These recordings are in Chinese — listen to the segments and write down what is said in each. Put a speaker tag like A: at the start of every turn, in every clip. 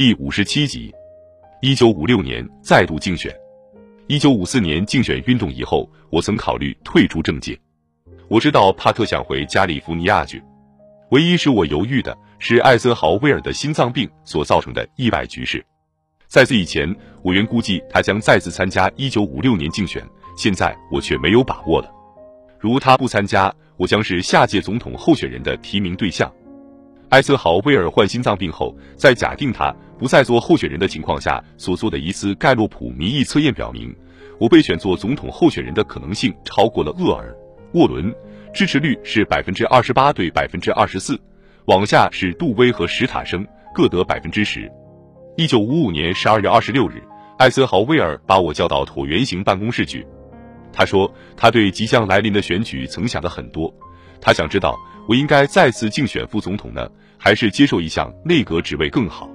A: 第五十七集。一九五六年再度竞选。一九五四年竞选运动以后，我曾考虑退出政界。我知道帕特想回加利福尼亚去，唯一使我犹豫的是艾森豪威尔的心脏病所造成的意外局势。在此以前，我原估计他将再次参加一九五六年竞选，现在我却没有把握了。如他不参加，我将是下届总统候选人的提名对象。艾森豪威尔患心脏病后，在假定他不再做候选人的情况下所做的一次盖洛普民意测验表明，我被选做总统候选人的可能性超过了厄尔、沃伦，支持率是百分之二十八对百分之二十四，往下是杜威和史塔生各得百分之十。一九五五年十二月二十六日，艾森豪威尔把我叫到椭圆形办公室去，他说他对即将来临的选举曾想的很多，他想知道。我应该再次竞选副总统呢，还是接受一项内阁职位更好？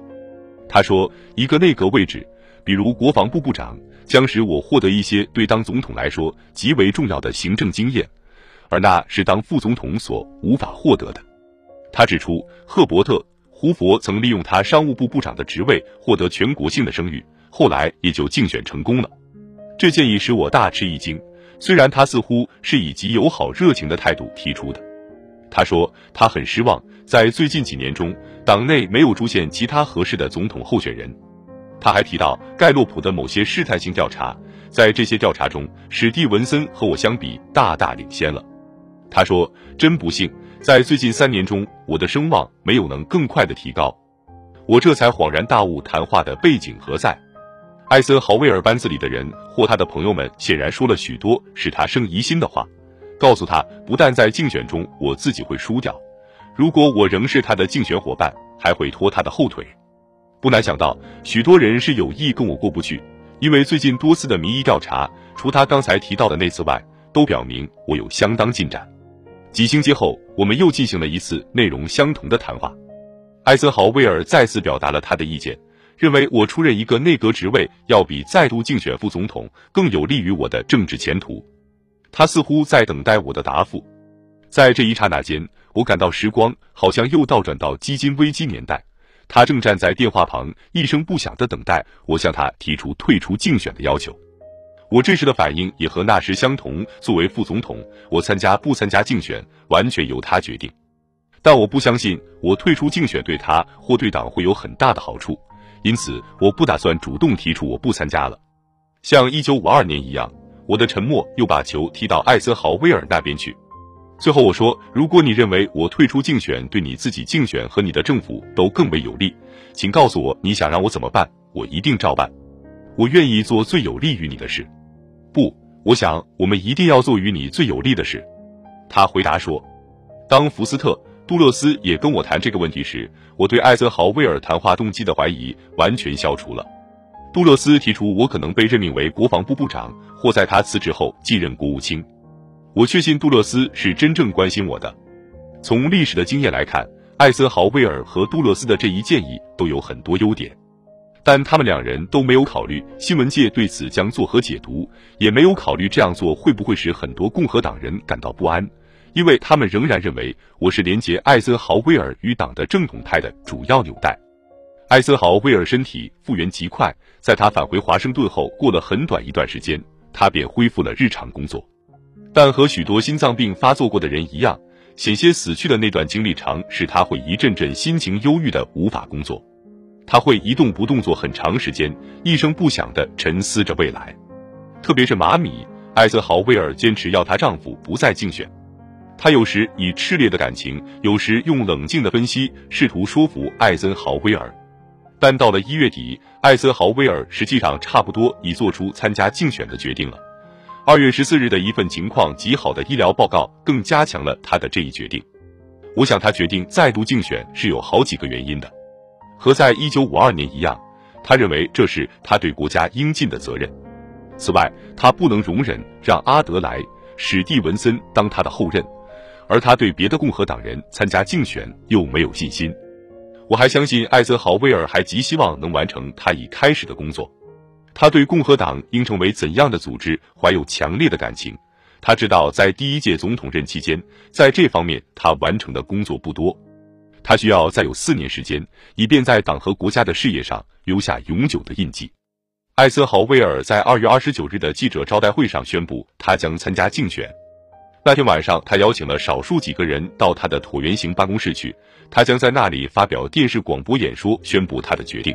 A: 他说，一个内阁位置，比如国防部部长，将使我获得一些对当总统来说极为重要的行政经验，而那是当副总统所无法获得的。他指出，赫伯特·胡佛曾利用他商务部部长的职位获得全国性的声誉，后来也就竞选成功了。这建议使我大吃一惊，虽然他似乎是以极友好热情的态度提出的。他说他很失望，在最近几年中，党内没有出现其他合适的总统候选人。他还提到盖洛普的某些试探性调查，在这些调查中，史蒂文森和我相比大大领先了。他说真不幸，在最近三年中，我的声望没有能更快的提高。我这才恍然大悟，谈话的背景何在？艾森豪威尔班子里的人或他的朋友们显然说了许多使他生疑心的话。告诉他，不但在竞选中我自己会输掉，如果我仍是他的竞选伙伴，还会拖他的后腿。不难想到，许多人是有意跟我过不去，因为最近多次的民意调查，除他刚才提到的那次外，都表明我有相当进展。几星期后，我们又进行了一次内容相同的谈话。艾森豪威尔再次表达了他的意见，认为我出任一个内阁职位，要比再度竞选副总统更有利于我的政治前途。他似乎在等待我的答复，在这一刹那间，我感到时光好像又倒转到基金危机年代。他正站在电话旁，一声不响的等待我向他提出退出竞选的要求。我这时的反应也和那时相同。作为副总统，我参加不参加竞选完全由他决定。但我不相信我退出竞选对他或对党会有很大的好处，因此我不打算主动提出我不参加了。像一九五二年一样。我的沉默又把球踢到艾森豪威尔那边去。最后我说：“如果你认为我退出竞选对你自己竞选和你的政府都更为有利，请告诉我你想让我怎么办，我一定照办。我愿意做最有利于你的事。不，我想我们一定要做与你最有利的事。”他回答说：“当福斯特·杜勒斯也跟我谈这个问题时，我对艾森豪威尔谈话动机的怀疑完全消除了。”杜勒斯提出，我可能被任命为国防部部长，或在他辞职后继任国务卿。我确信杜勒斯是真正关心我的。从历史的经验来看，艾森豪威尔和杜勒斯的这一建议都有很多优点，但他们两人都没有考虑新闻界对此将作何解读，也没有考虑这样做会不会使很多共和党人感到不安，因为他们仍然认为我是连接艾森豪威尔与党的正统派的主要纽带。艾森豪威尔身体复原极快，在他返回华盛顿后，过了很短一段时间，他便恢复了日常工作。但和许多心脏病发作过的人一样，险些死去的那段经历长，使他会一阵阵心情忧郁的无法工作。他会一动不动做很长时间，一声不响的沉思着未来。特别是马米，艾森豪威尔坚持要她丈夫不再竞选。她有时以炽烈的感情，有时用冷静的分析，试图说服艾森豪威尔。但到了一月底，艾森豪威尔实际上差不多已做出参加竞选的决定了。二月十四日的一份情况极好的医疗报告更加强了他的这一决定。我想他决定再度竞选是有好几个原因的，和在一九五二年一样，他认为这是他对国家应尽的责任。此外，他不能容忍让阿德莱·史蒂文森当他的后任，而他对别的共和党人参加竞选又没有信心。我还相信艾森豪威尔还极希望能完成他已开始的工作。他对共和党应成为怎样的组织怀有强烈的感情。他知道在第一届总统任期间，在这方面他完成的工作不多。他需要再有四年时间，以便在党和国家的事业上留下永久的印记。艾森豪威尔在二月二十九日的记者招待会上宣布，他将参加竞选。那天晚上，他邀请了少数几个人到他的椭圆形办公室去，他将在那里发表电视广播演说，宣布他的决定。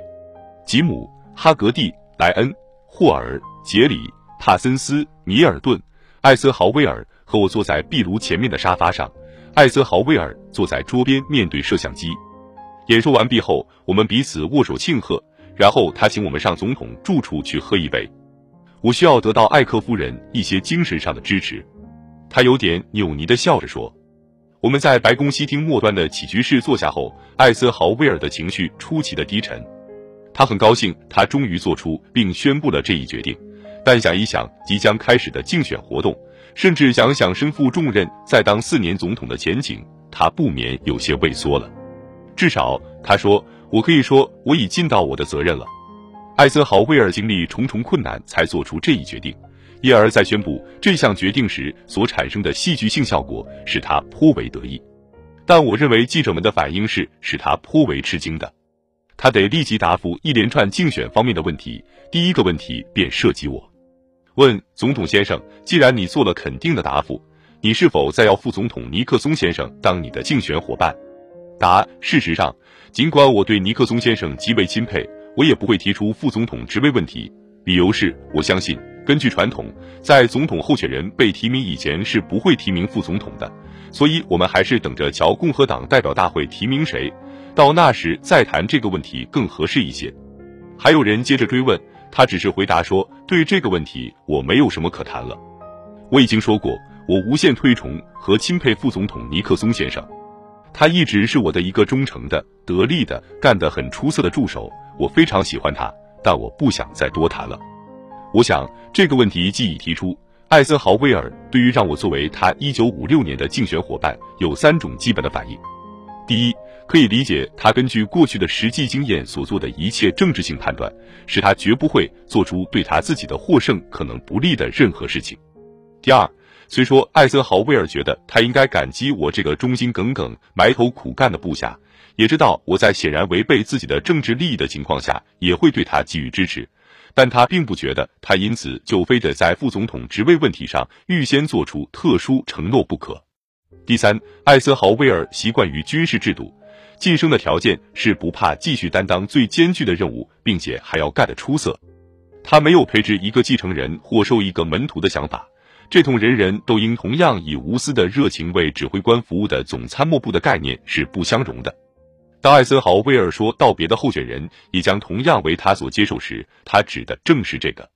A: 吉姆、哈格蒂、莱恩、霍尔、杰里、帕森斯、米尔顿、艾森豪威尔和我坐在壁炉前面的沙发上，艾森豪威尔坐在桌边面对摄像机。演说完毕后，我们彼此握手庆贺。然后他请我们上总统住处去喝一杯，我需要得到艾克夫人一些精神上的支持。他有点扭捏的笑着说：“我们在白宫西厅末端的起居室坐下后，艾森豪威尔的情绪出奇的低沉。他很高兴，他终于做出并宣布了这一决定。但想一想即将开始的竞选活动，甚至想想身负重任再当四年总统的前景，他不免有些畏缩了。至少，他说。”我可以说，我已尽到我的责任了。艾森豪威尔经历重重困难才做出这一决定，因而，在宣布这项决定时所产生的戏剧性效果使他颇为得意。但我认为记者们的反应是使他颇为吃惊的。他得立即答复一连串竞选方面的问题。第一个问题便涉及我，问总统先生：既然你做了肯定的答复，你是否再要副总统尼克松先生当你的竞选伙伴？答：事实上。尽管我对尼克松先生极为钦佩，我也不会提出副总统职位问题。理由是我相信，根据传统，在总统候选人被提名以前是不会提名副总统的。所以，我们还是等着瞧共和党代表大会提名谁，到那时再谈这个问题更合适一些。还有人接着追问，他只是回答说：“对这个问题，我没有什么可谈了。我已经说过，我无限推崇和钦佩副总统尼克松先生。”他一直是我的一个忠诚的、得力的、干得很出色的助手，我非常喜欢他，但我不想再多谈了。我想这个问题既已提出，艾森豪威尔对于让我作为他1956年的竞选伙伴有三种基本的反应：第一，可以理解他根据过去的实际经验所做的一切政治性判断，使他绝不会做出对他自己的获胜可能不利的任何事情；第二。虽说艾森豪威尔觉得他应该感激我这个忠心耿耿、埋头苦干的部下，也知道我在显然违背自己的政治利益的情况下也会对他给予支持，但他并不觉得他因此就非得在副总统职位问题上预先做出特殊承诺不可。第三，艾森豪威尔习惯于军事制度，晋升的条件是不怕继续担当最艰巨的任务，并且还要干得出色。他没有培植一个继承人或收一个门徒的想法。这同人人都应同样以无私的热情为指挥官服务的总参谋部的概念是不相容的。当艾森豪威尔说道别的候选人也将同样为他所接受时，他指的正是这个。